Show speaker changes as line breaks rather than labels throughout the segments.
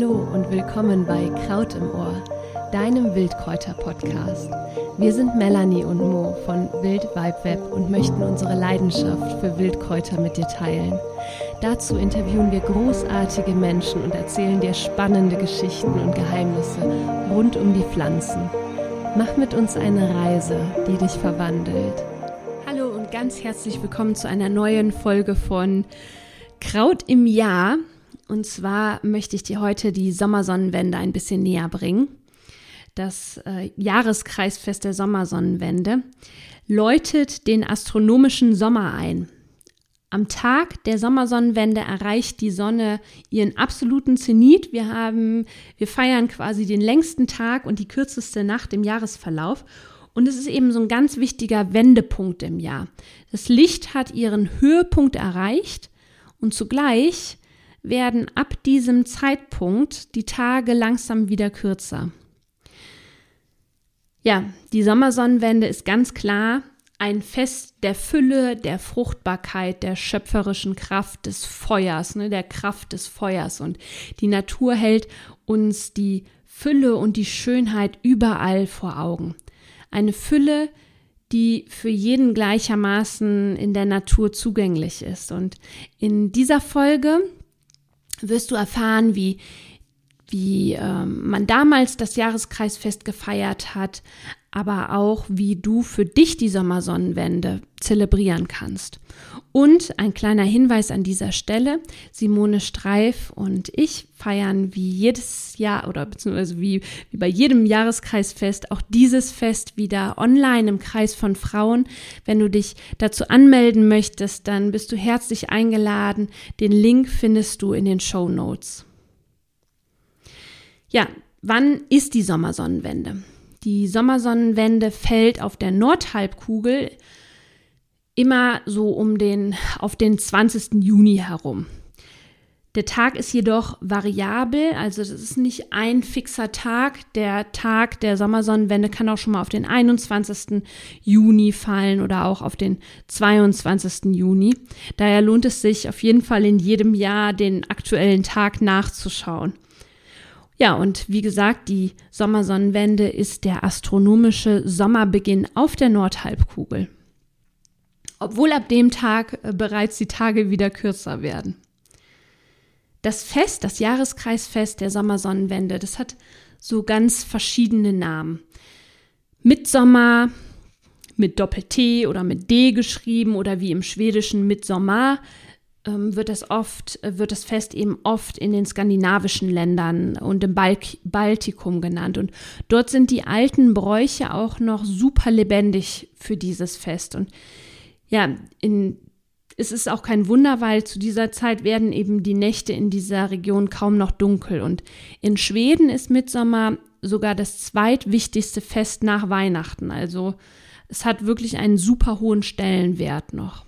Hallo und willkommen bei Kraut im Ohr, deinem Wildkräuter-Podcast. Wir sind Melanie und Mo von Wild Vibe Web und möchten unsere Leidenschaft für Wildkräuter mit dir teilen. Dazu interviewen wir großartige Menschen und erzählen dir spannende Geschichten und Geheimnisse rund um die Pflanzen. Mach mit uns eine Reise, die dich verwandelt. Hallo und ganz herzlich willkommen zu einer neuen Folge von Kraut im Jahr. Und zwar möchte ich dir heute die Sommersonnenwende ein bisschen näher bringen. Das äh, Jahreskreisfest der Sommersonnenwende läutet den astronomischen Sommer ein. Am Tag der Sommersonnenwende erreicht die Sonne ihren absoluten Zenit. Wir haben, wir feiern quasi den längsten Tag und die kürzeste Nacht im Jahresverlauf. Und es ist eben so ein ganz wichtiger Wendepunkt im Jahr. Das Licht hat ihren Höhepunkt erreicht und zugleich werden ab diesem Zeitpunkt die Tage langsam wieder kürzer. Ja, die Sommersonnenwende ist ganz klar ein Fest der Fülle, der Fruchtbarkeit, der schöpferischen Kraft des Feuers, ne, der Kraft des Feuers. Und die Natur hält uns die Fülle und die Schönheit überall vor Augen. Eine Fülle, die für jeden gleichermaßen in der Natur zugänglich ist. Und in dieser Folge wirst du erfahren, wie, wie ähm, man damals das Jahreskreisfest gefeiert hat, aber auch, wie du für dich die Sommersonnenwende zelebrieren kannst. Und ein kleiner Hinweis an dieser Stelle, Simone Streif und ich feiern wie jedes Jahr oder beziehungsweise wie, wie bei jedem Jahreskreisfest auch dieses Fest wieder online im Kreis von Frauen. Wenn du dich dazu anmelden möchtest, dann bist du herzlich eingeladen. Den Link findest du in den Show Notes. Ja, wann ist die Sommersonnenwende? Die Sommersonnenwende fällt auf der Nordhalbkugel immer so um den, auf den 20. Juni herum. Der Tag ist jedoch variabel, also das ist nicht ein fixer Tag. Der Tag der Sommersonnenwende kann auch schon mal auf den 21. Juni fallen oder auch auf den 22. Juni. Daher lohnt es sich auf jeden Fall in jedem Jahr den aktuellen Tag nachzuschauen. Ja, und wie gesagt, die Sommersonnenwende ist der astronomische Sommerbeginn auf der Nordhalbkugel. Obwohl ab dem Tag äh, bereits die Tage wieder kürzer werden. Das Fest, das Jahreskreisfest der Sommersonnenwende, das hat so ganz verschiedene Namen. Mitsommer mit Doppel-T oder mit D geschrieben oder wie im Schwedischen Mitsommer ähm, wird das oft, äh, wird das Fest eben oft in den skandinavischen Ländern und im Balk Baltikum genannt. Und dort sind die alten Bräuche auch noch super lebendig für dieses Fest. Und ja, in, es ist auch kein Wunder, weil zu dieser Zeit werden eben die Nächte in dieser Region kaum noch dunkel. Und in Schweden ist Mitsommer sogar das zweitwichtigste Fest nach Weihnachten. Also es hat wirklich einen super hohen Stellenwert noch.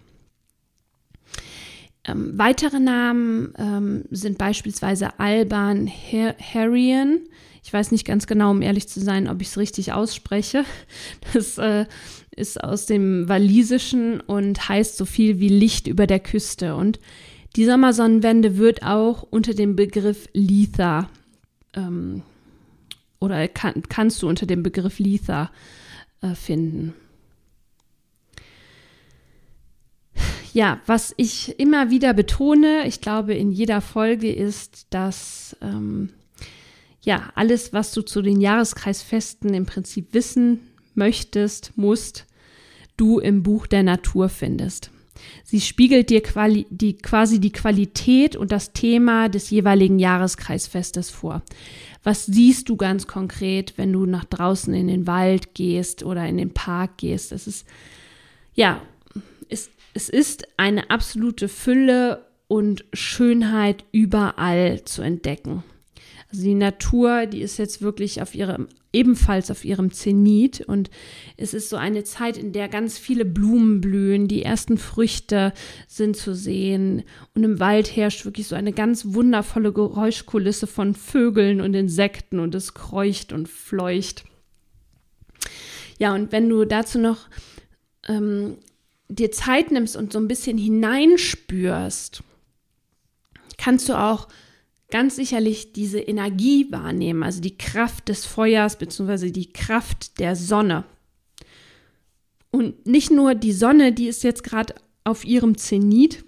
Ähm, weitere Namen ähm, sind beispielsweise Alban Her Harrian. Ich weiß nicht ganz genau, um ehrlich zu sein, ob ich es richtig ausspreche. Das äh, ist aus dem Walisischen und heißt so viel wie Licht über der Küste. Und die Sommersonnenwende wird auch unter dem Begriff Letha ähm, oder kann, kannst du unter dem Begriff Letha äh, finden. Ja, was ich immer wieder betone, ich glaube in jeder Folge ist, dass ähm, ja alles, was du zu den Jahreskreisfesten im Prinzip wissen möchtest, musst, du im Buch der Natur findest. Sie spiegelt dir quali die, quasi die Qualität und das Thema des jeweiligen Jahreskreisfestes vor. Was siehst du ganz konkret, wenn du nach draußen in den Wald gehst oder in den Park gehst? Es ist ja es ist eine absolute Fülle und Schönheit überall zu entdecken. Also die Natur, die ist jetzt wirklich auf ihrem, ebenfalls auf ihrem Zenit und es ist so eine Zeit, in der ganz viele Blumen blühen, die ersten Früchte sind zu sehen und im Wald herrscht wirklich so eine ganz wundervolle Geräuschkulisse von Vögeln und Insekten und es kreucht und fleucht. Ja, und wenn du dazu noch ähm, dir Zeit nimmst und so ein bisschen hineinspürst, kannst du auch ganz sicherlich diese Energie wahrnehmen, also die Kraft des Feuers bzw. die Kraft der Sonne. Und nicht nur die Sonne, die ist jetzt gerade auf ihrem Zenit,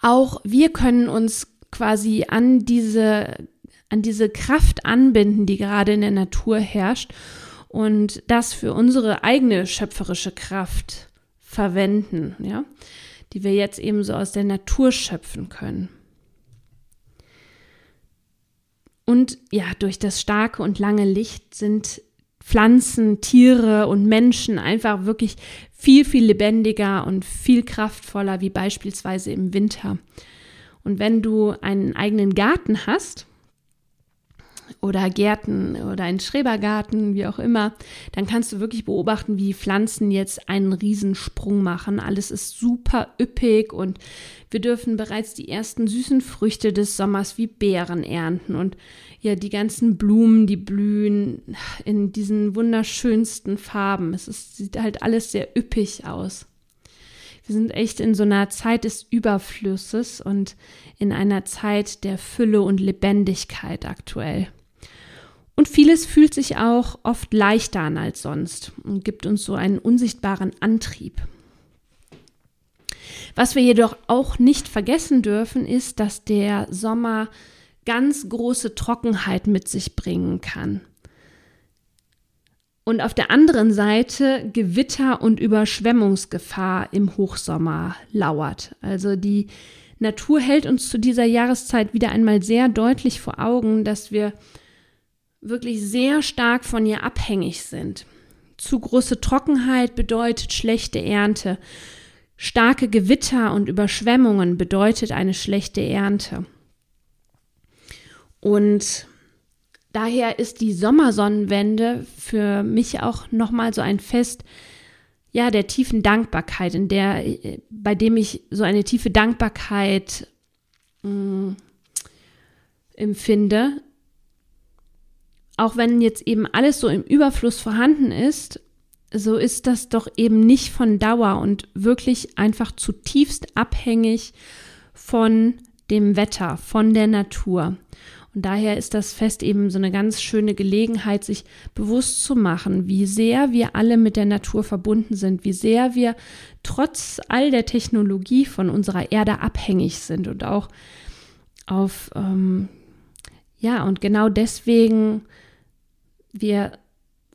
auch wir können uns quasi an diese, an diese Kraft anbinden, die gerade in der Natur herrscht und das für unsere eigene schöpferische Kraft verwenden, ja, die wir jetzt eben so aus der Natur schöpfen können. Und ja, durch das starke und lange Licht sind Pflanzen, Tiere und Menschen einfach wirklich viel, viel lebendiger und viel kraftvoller wie beispielsweise im Winter. Und wenn du einen eigenen Garten hast, oder Gärten oder einen Schrebergarten, wie auch immer, dann kannst du wirklich beobachten, wie Pflanzen jetzt einen Riesensprung machen. Alles ist super üppig und wir dürfen bereits die ersten süßen Früchte des Sommers wie Beeren ernten und ja, die ganzen Blumen, die blühen in diesen wunderschönsten Farben. Es ist, sieht halt alles sehr üppig aus. Wir sind echt in so einer Zeit des Überflusses und in einer Zeit der Fülle und Lebendigkeit aktuell. Und vieles fühlt sich auch oft leichter an als sonst und gibt uns so einen unsichtbaren Antrieb. Was wir jedoch auch nicht vergessen dürfen, ist, dass der Sommer ganz große Trockenheit mit sich bringen kann. Und auf der anderen Seite Gewitter und Überschwemmungsgefahr im Hochsommer lauert. Also die Natur hält uns zu dieser Jahreszeit wieder einmal sehr deutlich vor Augen, dass wir wirklich sehr stark von ihr abhängig sind. Zu große Trockenheit bedeutet schlechte Ernte. Starke Gewitter und Überschwemmungen bedeutet eine schlechte Ernte. Und daher ist die Sommersonnenwende für mich auch nochmal so ein Fest, ja, der tiefen Dankbarkeit, in der, bei dem ich so eine tiefe Dankbarkeit mh, mm, empfinde, auch wenn jetzt eben alles so im Überfluss vorhanden ist, so ist das doch eben nicht von Dauer und wirklich einfach zutiefst abhängig von dem Wetter, von der Natur. Und daher ist das Fest eben so eine ganz schöne Gelegenheit, sich bewusst zu machen, wie sehr wir alle mit der Natur verbunden sind, wie sehr wir trotz all der Technologie von unserer Erde abhängig sind und auch auf, ähm, ja, und genau deswegen wir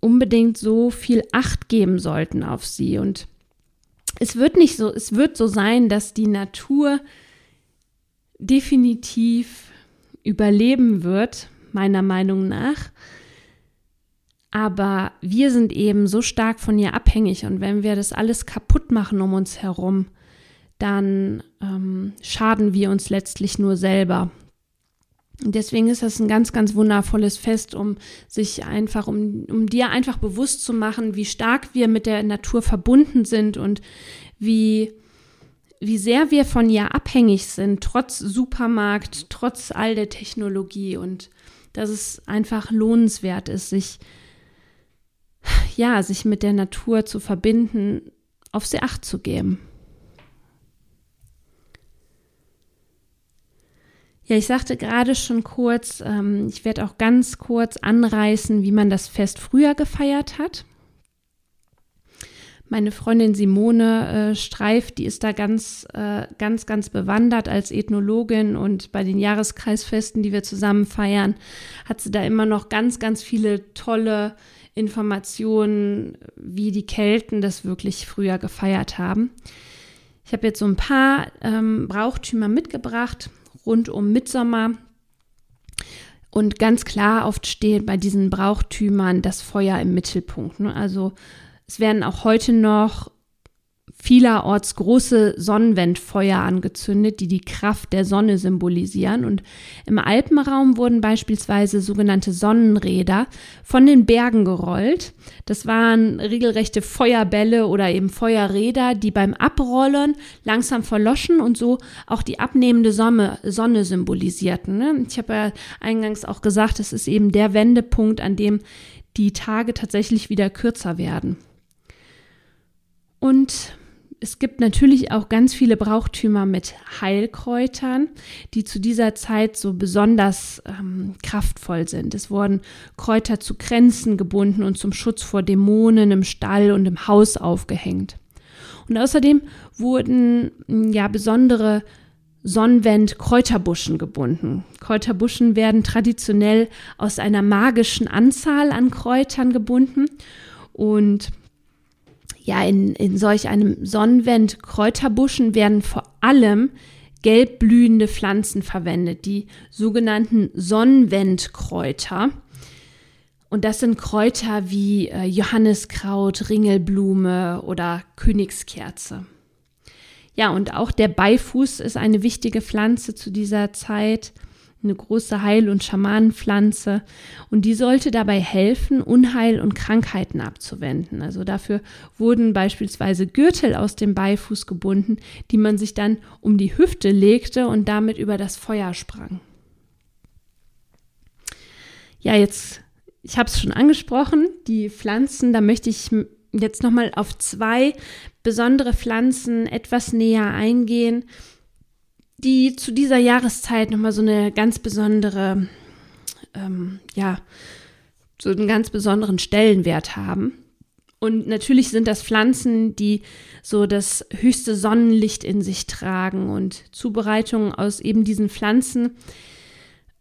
unbedingt so viel Acht geben sollten auf sie. Und es wird nicht so, es wird so sein, dass die Natur definitiv überleben wird, meiner Meinung nach. Aber wir sind eben so stark von ihr abhängig und wenn wir das alles kaputt machen um uns herum, dann ähm, schaden wir uns letztlich nur selber. Und deswegen ist das ein ganz, ganz wundervolles Fest, um sich einfach, um, um dir einfach bewusst zu machen, wie stark wir mit der Natur verbunden sind und wie, wie sehr wir von ihr abhängig sind, trotz Supermarkt, trotz all der Technologie und dass es einfach lohnenswert ist, sich, ja, sich mit der Natur zu verbinden, auf sie Acht zu geben. Ja, ich sagte gerade schon kurz, ähm, ich werde auch ganz kurz anreißen, wie man das Fest früher gefeiert hat. Meine Freundin Simone äh, Streif, die ist da ganz, äh, ganz, ganz bewandert als Ethnologin und bei den Jahreskreisfesten, die wir zusammen feiern, hat sie da immer noch ganz, ganz viele tolle Informationen, wie die Kelten das wirklich früher gefeiert haben. Ich habe jetzt so ein paar ähm, Brauchtümer mitgebracht rund um Mitsommer. Und ganz klar oft steht bei diesen Brauchtümern das Feuer im Mittelpunkt. Ne? Also es werden auch heute noch vielerorts große Sonnenwendfeuer angezündet, die die Kraft der Sonne symbolisieren. Und im Alpenraum wurden beispielsweise sogenannte Sonnenräder von den Bergen gerollt. Das waren regelrechte Feuerbälle oder eben Feuerräder, die beim Abrollen langsam verloschen und so auch die abnehmende Sonne, Sonne symbolisierten. Ne? Ich habe ja eingangs auch gesagt, es ist eben der Wendepunkt, an dem die Tage tatsächlich wieder kürzer werden. Und es gibt natürlich auch ganz viele Brauchtümer mit Heilkräutern, die zu dieser Zeit so besonders ähm, kraftvoll sind. Es wurden Kräuter zu Kränzen gebunden und zum Schutz vor Dämonen im Stall und im Haus aufgehängt. Und außerdem wurden ja besondere Sonnenwend Kräuterbuschen gebunden. Kräuterbuschen werden traditionell aus einer magischen Anzahl an Kräutern gebunden und ja, in, in solch einem Sonnenwend Kräuterbuschen werden vor allem gelb blühende Pflanzen verwendet, die sogenannten Sonnenwendkräuter. Und das sind Kräuter wie äh, Johanniskraut, Ringelblume oder Königskerze. Ja, und auch der Beifuß ist eine wichtige Pflanze zu dieser Zeit, eine große Heil- und Schamanenpflanze. Und die sollte dabei helfen, Unheil und Krankheiten abzuwenden. Also dafür wurden beispielsweise Gürtel aus dem Beifuß gebunden, die man sich dann um die Hüfte legte und damit über das Feuer sprang. Ja, jetzt, ich habe es schon angesprochen, die Pflanzen, da möchte ich jetzt nochmal auf zwei besondere Pflanzen etwas näher eingehen, die zu dieser Jahreszeit nochmal so eine ganz besondere, ähm, ja, so einen ganz besonderen Stellenwert haben. Und natürlich sind das Pflanzen, die so das höchste Sonnenlicht in sich tragen und Zubereitungen aus eben diesen Pflanzen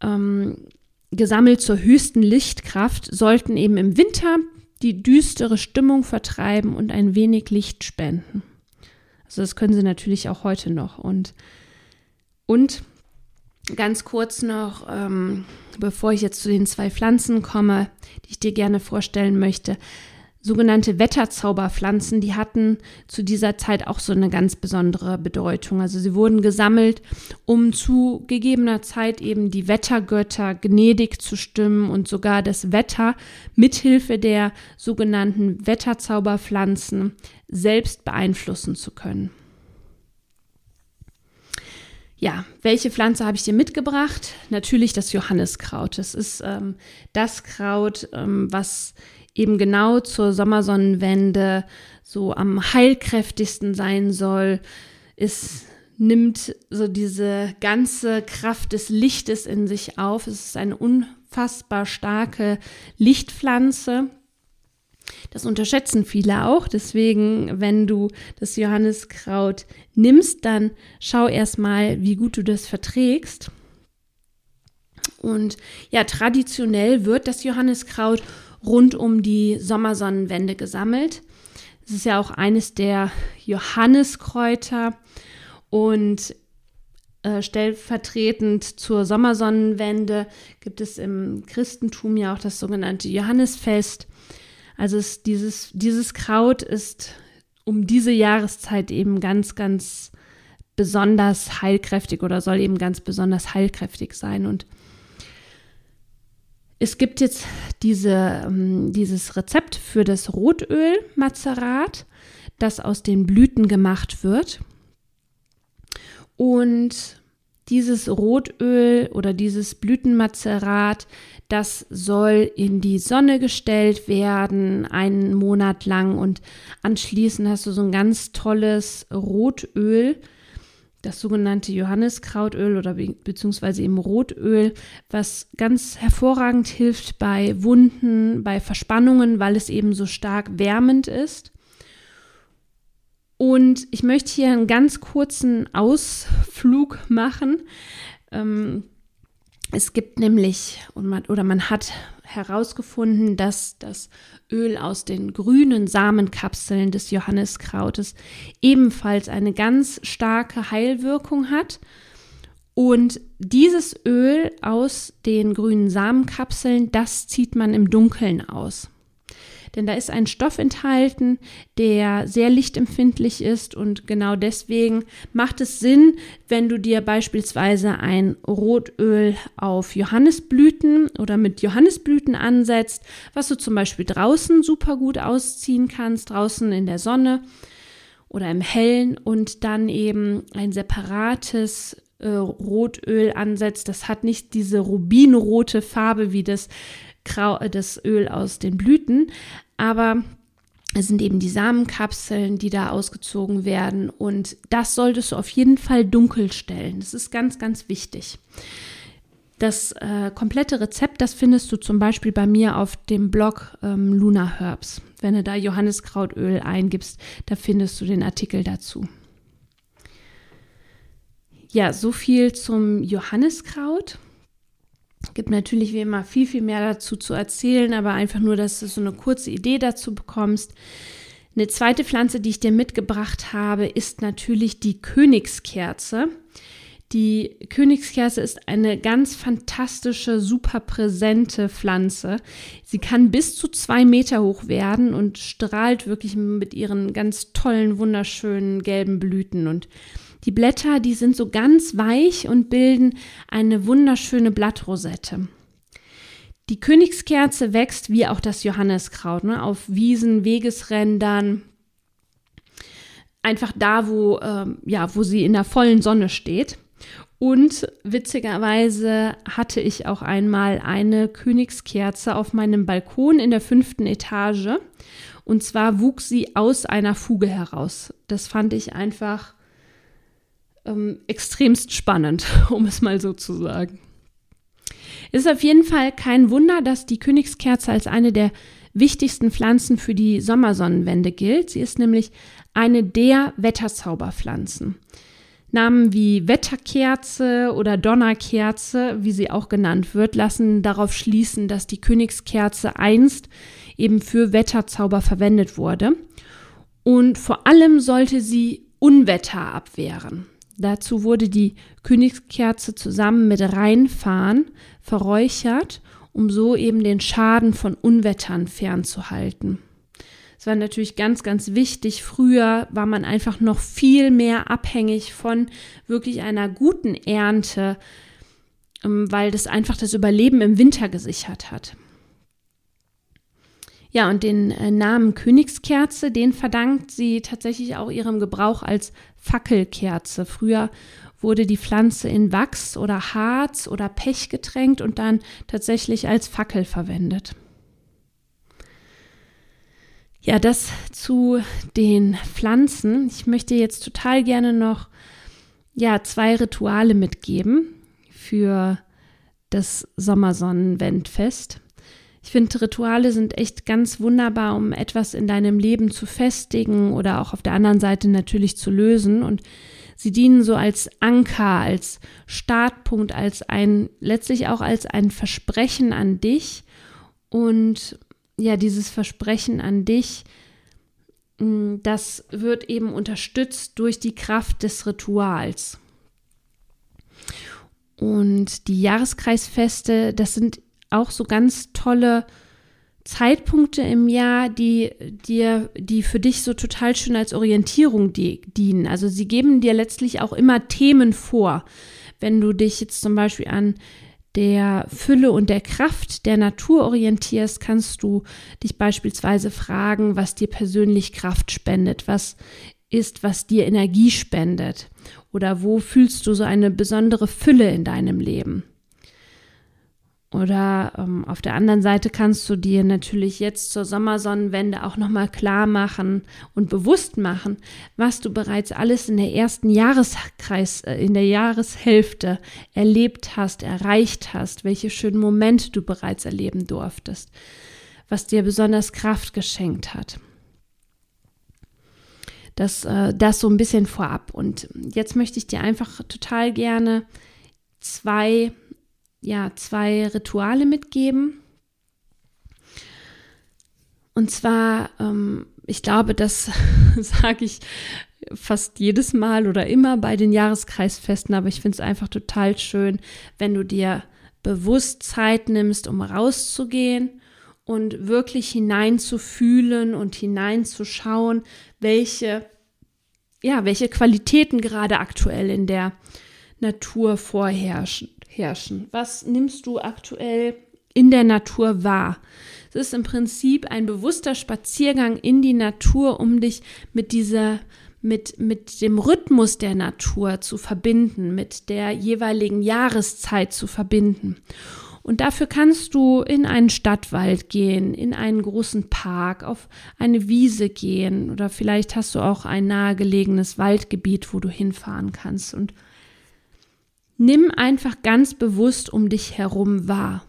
ähm, gesammelt zur höchsten Lichtkraft sollten eben im Winter die düstere Stimmung vertreiben und ein wenig Licht spenden. Also das können sie natürlich auch heute noch. Und, und ganz kurz noch, ähm, bevor ich jetzt zu den zwei Pflanzen komme, die ich dir gerne vorstellen möchte, sogenannte Wetterzauberpflanzen, die hatten zu dieser Zeit auch so eine ganz besondere Bedeutung. Also sie wurden gesammelt, um zu gegebener Zeit eben die Wettergötter gnädig zu stimmen und sogar das Wetter mithilfe der sogenannten Wetterzauberpflanzen selbst beeinflussen zu können. Ja, welche Pflanze habe ich dir mitgebracht? Natürlich das Johanniskraut. Das ist ähm, das Kraut, ähm, was eben genau zur Sommersonnenwende so am heilkräftigsten sein soll. Es nimmt so diese ganze Kraft des Lichtes in sich auf. Es ist eine unfassbar starke Lichtpflanze. Das unterschätzen viele auch. Deswegen, wenn du das Johanniskraut nimmst, dann schau erstmal, wie gut du das verträgst. Und ja, traditionell wird das Johanniskraut rund um die Sommersonnenwende gesammelt. Es ist ja auch eines der Johanneskräuter und äh, stellvertretend zur Sommersonnenwende gibt es im Christentum ja auch das sogenannte Johannesfest. Also es, dieses, dieses Kraut ist um diese Jahreszeit eben ganz, ganz besonders heilkräftig oder soll eben ganz besonders heilkräftig sein. Und es gibt jetzt diese, ähm, dieses Rezept für das Rotöl-Mazerat, das aus den Blüten gemacht wird. Und dieses Rotöl oder dieses Blütenmazerat, das soll in die Sonne gestellt werden, einen Monat lang. Und anschließend hast du so ein ganz tolles Rotöl, das sogenannte Johanniskrautöl oder be beziehungsweise eben Rotöl, was ganz hervorragend hilft bei Wunden, bei Verspannungen, weil es eben so stark wärmend ist. Und ich möchte hier einen ganz kurzen Ausflug machen. Ähm, es gibt nämlich, oder man hat herausgefunden, dass das Öl aus den grünen Samenkapseln des Johanniskrautes ebenfalls eine ganz starke Heilwirkung hat. Und dieses Öl aus den grünen Samenkapseln, das zieht man im Dunkeln aus denn da ist ein Stoff enthalten, der sehr lichtempfindlich ist und genau deswegen macht es Sinn, wenn du dir beispielsweise ein Rotöl auf Johannisblüten oder mit Johannisblüten ansetzt, was du zum Beispiel draußen super gut ausziehen kannst, draußen in der Sonne oder im Hellen und dann eben ein separates äh, Rotöl ansetzt. Das hat nicht diese rubinrote Farbe wie das das Öl aus den Blüten. Aber Es sind eben die Samenkapseln, die da ausgezogen werden. Und das solltest du auf jeden Fall dunkel stellen. Das ist ganz, ganz wichtig. Das äh, komplette Rezept, das findest du zum Beispiel bei mir auf dem Blog ähm, Luna Herbs. Wenn du da Johanniskrautöl eingibst, da findest du den Artikel dazu. Ja, so viel zum Johanniskraut. Gibt natürlich wie immer viel, viel mehr dazu zu erzählen, aber einfach nur, dass du so eine kurze Idee dazu bekommst. Eine zweite Pflanze, die ich dir mitgebracht habe, ist natürlich die Königskerze. Die Königskerze ist eine ganz fantastische, super präsente Pflanze. Sie kann bis zu zwei Meter hoch werden und strahlt wirklich mit ihren ganz tollen, wunderschönen gelben Blüten. Und die Blätter, die sind so ganz weich und bilden eine wunderschöne Blattrosette. Die Königskerze wächst wie auch das Johanneskraut ne, auf Wiesen, Wegesrändern, einfach da, wo, äh, ja, wo sie in der vollen Sonne steht. Und witzigerweise hatte ich auch einmal eine Königskerze auf meinem Balkon in der fünften Etage. Und zwar wuchs sie aus einer Fuge heraus. Das fand ich einfach ähm, extremst spannend, um es mal so zu sagen. Es ist auf jeden Fall kein Wunder, dass die Königskerze als eine der wichtigsten Pflanzen für die Sommersonnenwende gilt. Sie ist nämlich eine der Wetterzauberpflanzen. Namen wie Wetterkerze oder Donnerkerze, wie sie auch genannt wird, lassen darauf schließen, dass die Königskerze einst eben für Wetterzauber verwendet wurde. Und vor allem sollte sie Unwetter abwehren. Dazu wurde die Königskerze zusammen mit Rheinfarn verräuchert, um so eben den Schaden von Unwettern fernzuhalten. Es war natürlich ganz, ganz wichtig. Früher war man einfach noch viel mehr abhängig von wirklich einer guten Ernte, ähm, weil das einfach das Überleben im Winter gesichert hat. Ja, und den äh, Namen Königskerze, den verdankt sie tatsächlich auch ihrem Gebrauch als Fackelkerze. Früher wurde die Pflanze in Wachs oder Harz oder Pech getränkt und dann tatsächlich als Fackel verwendet. Ja, das zu den Pflanzen. Ich möchte jetzt total gerne noch ja, zwei Rituale mitgeben für das Sommersonnenwendfest. Ich finde, Rituale sind echt ganz wunderbar, um etwas in deinem Leben zu festigen oder auch auf der anderen Seite natürlich zu lösen. Und sie dienen so als Anker, als Startpunkt, als ein, letztlich auch als ein Versprechen an dich. Und ja, dieses Versprechen an dich, mm, das wird eben unterstützt durch die Kraft des Rituals. Und die Jahreskreisfeste, das sind auch so ganz tolle Zeitpunkte im Jahr, die dir, die für dich so total schön als Orientierung die, dienen. Also sie geben dir letztlich auch immer Themen vor. Wenn du dich jetzt zum Beispiel an der Fülle und der Kraft der Natur orientierst, kannst du dich beispielsweise fragen, was dir persönlich Kraft spendet, was ist, was dir Energie spendet oder wo fühlst du so eine besondere Fülle in deinem Leben. Oder ähm, auf der anderen Seite kannst du dir natürlich jetzt zur Sommersonnenwende auch nochmal klar machen und bewusst machen, was du bereits alles in der ersten Jahreskreis, äh, in der Jahreshälfte erlebt hast, erreicht hast, welche schönen Momente du bereits erleben durftest, was dir besonders Kraft geschenkt hat. Das, äh, das so ein bisschen vorab. Und jetzt möchte ich dir einfach total gerne zwei ja, zwei Rituale mitgeben. Und zwar, ähm, ich glaube, das sage ich fast jedes Mal oder immer bei den Jahreskreisfesten, aber ich finde es einfach total schön, wenn du dir bewusst Zeit nimmst, um rauszugehen und wirklich hineinzufühlen und hineinzuschauen, welche, ja, welche Qualitäten gerade aktuell in der Natur vorherrschen herrschen? Was nimmst du aktuell in der Natur wahr? Es ist im Prinzip ein bewusster Spaziergang in die Natur, um dich mit dieser mit, mit dem Rhythmus der Natur zu verbinden, mit der jeweiligen Jahreszeit zu verbinden. Und dafür kannst du in einen Stadtwald gehen, in einen großen Park, auf eine Wiese gehen oder vielleicht hast du auch ein nahegelegenes Waldgebiet, wo du hinfahren kannst und nimm einfach ganz bewusst um dich herum wahr.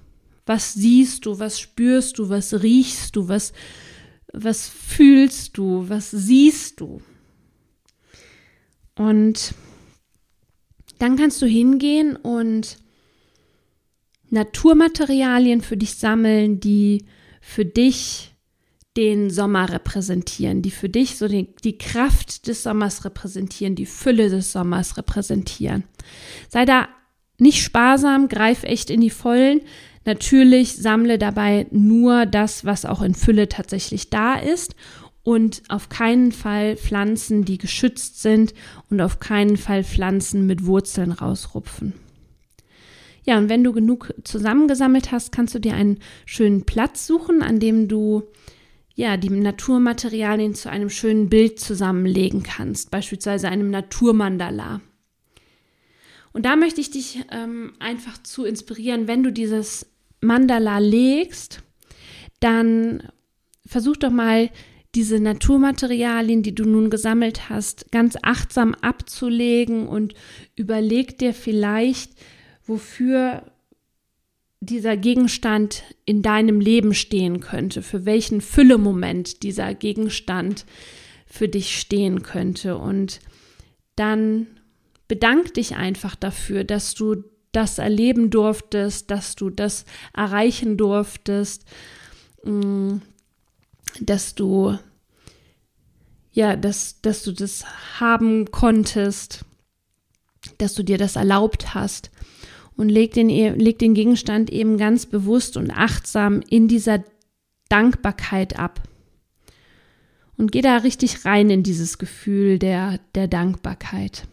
Was siehst du, was spürst du, was riechst du, was, was fühlst du, was siehst du? Und dann kannst du hingehen und Naturmaterialien für dich sammeln, die für dich den Sommer repräsentieren, die für dich so die, die, Kraft des Sommers repräsentieren, die Fülle des Sommers repräsentieren. Sei da nicht sparsam, greif echt in die Vollen. Natürlich sammle dabei nur das, was auch in Fülle tatsächlich da ist und auf keinen Fall Pflanzen, die geschützt sind und auf keinen Fall Pflanzen mit Wurzeln rausrupfen. Ja, und wenn du genug zusammengesammelt hast, kannst du dir einen schönen Platz suchen, an dem du ja die Naturmaterialien zu einem schönen Bild zusammenlegen kannst, beispielsweise einem Naturmandala. Und da möchte ich dich ähm, einfach zu inspirieren, wenn du dieses Mandala legst, dann versuch doch mal diese Naturmaterialien, die du nun gesammelt hast, ganz achtsam abzulegen und überleg dir vielleicht, wofür dieser Gegenstand in deinem Leben stehen könnte, für welchen Füllemoment dieser Gegenstand für dich stehen könnte. Und dann bedank dich einfach dafür, dass du das erleben durftest, dass du das erreichen durftest, mm, dass du ja, dass, dass du das haben konntest, dass du dir das erlaubt hast und leg den, e, leg den Gegenstand eben ganz bewusst und achtsam in dieser Dankbarkeit ab. Und geh da richtig rein in dieses Gefühl der, der Dankbarkeit.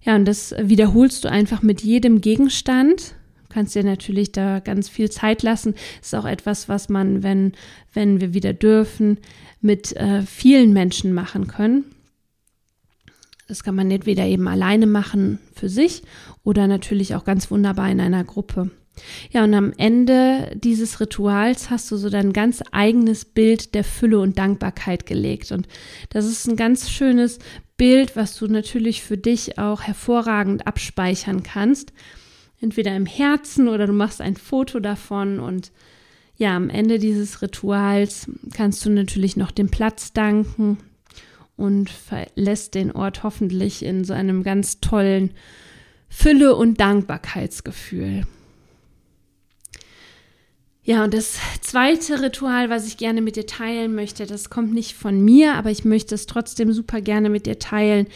Ja, und das wiederholst du einfach mit jedem Gegenstand kannst dir natürlich da ganz viel Zeit lassen. Ist auch etwas, was man, wenn, wenn wir wieder dürfen, mit äh, vielen Menschen machen können. Das kann man entweder eben alleine machen für sich oder natürlich auch ganz wunderbar in einer Gruppe. Ja, und am Ende dieses Rituals hast du so dein ganz eigenes Bild der Fülle und Dankbarkeit gelegt. Und das ist ein ganz schönes Bild, was du natürlich für dich auch hervorragend abspeichern kannst entweder im Herzen oder du machst ein Foto davon und ja, am Ende dieses Rituals kannst du natürlich noch dem Platz danken und verlässt den Ort hoffentlich in so einem ganz tollen Fülle- und Dankbarkeitsgefühl. Ja, und das zweite Ritual, was ich gerne mit dir teilen möchte, das kommt nicht von mir, aber ich möchte es trotzdem super gerne mit dir teilen.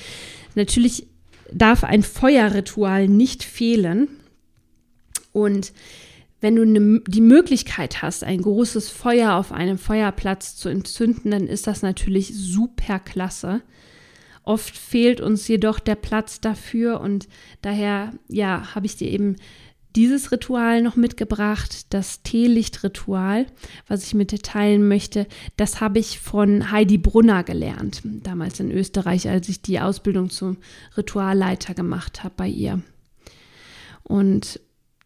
Natürlich darf ein Feuerritual nicht fehlen. Und wenn du ne, die Möglichkeit hast, ein großes Feuer auf einem Feuerplatz zu entzünden, dann ist das natürlich super klasse. Oft fehlt uns jedoch der Platz dafür und daher, ja, habe ich dir eben dieses Ritual noch mitgebracht, das Teelichtritual, was ich mit dir teilen möchte. Das habe ich von Heidi Brunner gelernt, damals in Österreich, als ich die Ausbildung zum Ritualleiter gemacht habe bei ihr. Und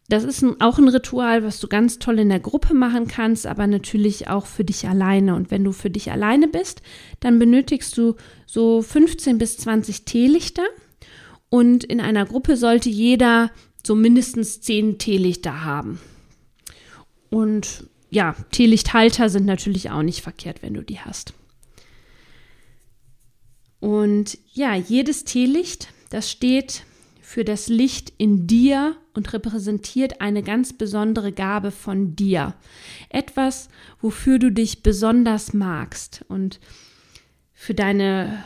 das ist ein, auch ein Ritual, was du ganz toll in der Gruppe machen kannst, aber natürlich auch für dich alleine. Und wenn du für dich alleine bist, dann benötigst du so 15 bis 20 Teelichter. Und in einer Gruppe sollte jeder so mindestens 10 Teelichter haben. Und ja, Teelichthalter sind natürlich auch nicht verkehrt, wenn du die hast. Und ja, jedes Teelicht, das steht für das Licht in dir und repräsentiert eine ganz besondere Gabe von dir. Etwas, wofür du dich besonders magst und für deine,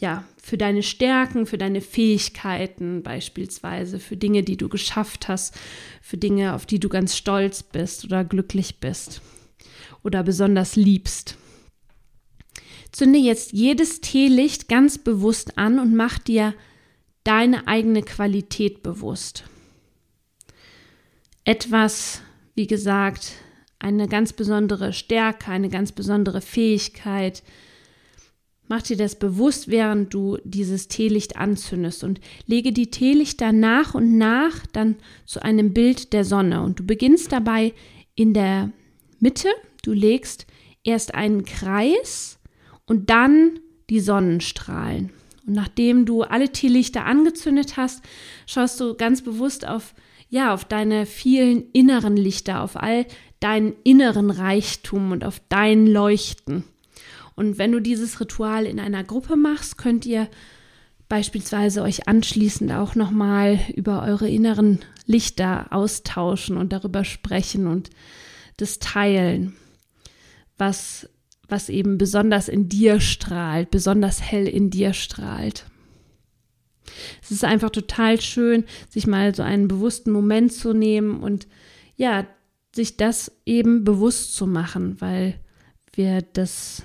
ja, für deine Stärken, für deine Fähigkeiten beispielsweise, für Dinge, die du geschafft hast, für Dinge, auf die du ganz stolz bist oder glücklich bist oder besonders liebst. Zünde jetzt jedes Teelicht ganz bewusst an und mach dir deine eigene Qualität bewusst. Etwas, wie gesagt, eine ganz besondere Stärke, eine ganz besondere Fähigkeit, Mach dir das bewusst, während du dieses Teelicht anzündest und lege die Teelichter nach und nach dann zu einem Bild der Sonne. Und du beginnst dabei in der Mitte. Du legst erst einen Kreis und dann die Sonnenstrahlen. Und nachdem du alle Teelichter angezündet hast, schaust du ganz bewusst auf ja, auf deine vielen inneren Lichter, auf all deinen inneren Reichtum und auf dein Leuchten. Und wenn du dieses Ritual in einer Gruppe machst, könnt ihr beispielsweise euch anschließend auch nochmal über eure inneren Lichter austauschen und darüber sprechen und das teilen, was, was eben besonders in dir strahlt, besonders hell in dir strahlt. Es ist einfach total schön, sich mal so einen bewussten Moment zu nehmen und ja, sich das eben bewusst zu machen, weil wir das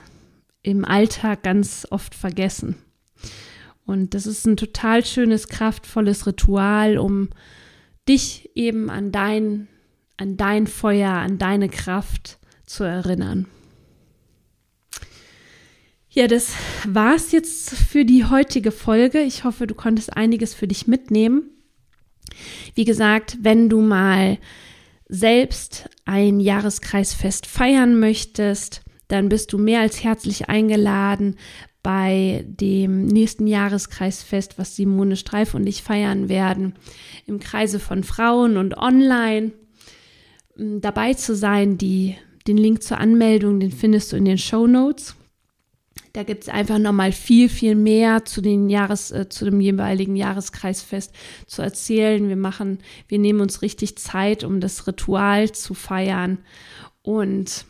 im Alltag ganz oft vergessen. Und das ist ein total schönes, kraftvolles Ritual, um dich eben an dein, an dein Feuer, an deine Kraft zu erinnern. Ja, das war's jetzt für die heutige Folge. Ich hoffe, du konntest einiges für dich mitnehmen. Wie gesagt, wenn du mal selbst ein Jahreskreisfest feiern möchtest, dann bist du mehr als herzlich eingeladen bei dem nächsten Jahreskreisfest, was Simone Streif und ich feiern werden, im Kreise von Frauen und online dabei zu sein. Die, den Link zur Anmeldung, den findest du in den Show Notes. Da gibt es einfach nochmal viel, viel mehr zu, den Jahres, äh, zu dem jeweiligen Jahreskreisfest zu erzählen. Wir machen, wir nehmen uns richtig Zeit, um das Ritual zu feiern. Und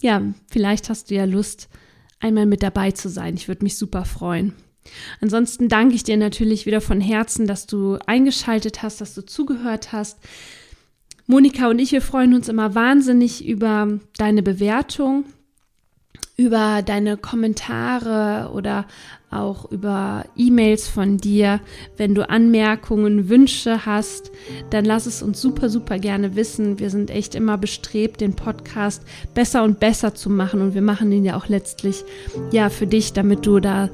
ja, vielleicht hast du ja Lust, einmal mit dabei zu sein. Ich würde mich super freuen. Ansonsten danke ich dir natürlich wieder von Herzen, dass du eingeschaltet hast, dass du zugehört hast. Monika und ich, wir freuen uns immer wahnsinnig über deine Bewertung über deine Kommentare oder auch über E-Mails von dir. Wenn du Anmerkungen, Wünsche hast, dann lass es uns super, super gerne wissen. Wir sind echt immer bestrebt, den Podcast besser und besser zu machen und wir machen ihn ja auch letztlich ja für dich, damit du da,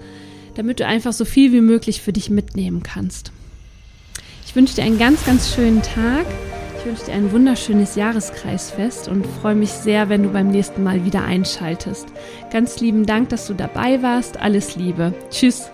damit du einfach so viel wie möglich für dich mitnehmen kannst. Ich wünsche dir einen ganz, ganz schönen Tag. Ich wünsche dir ein wunderschönes Jahreskreisfest und freue mich sehr, wenn du beim nächsten Mal wieder einschaltest. Ganz lieben Dank, dass du dabei warst. Alles Liebe. Tschüss.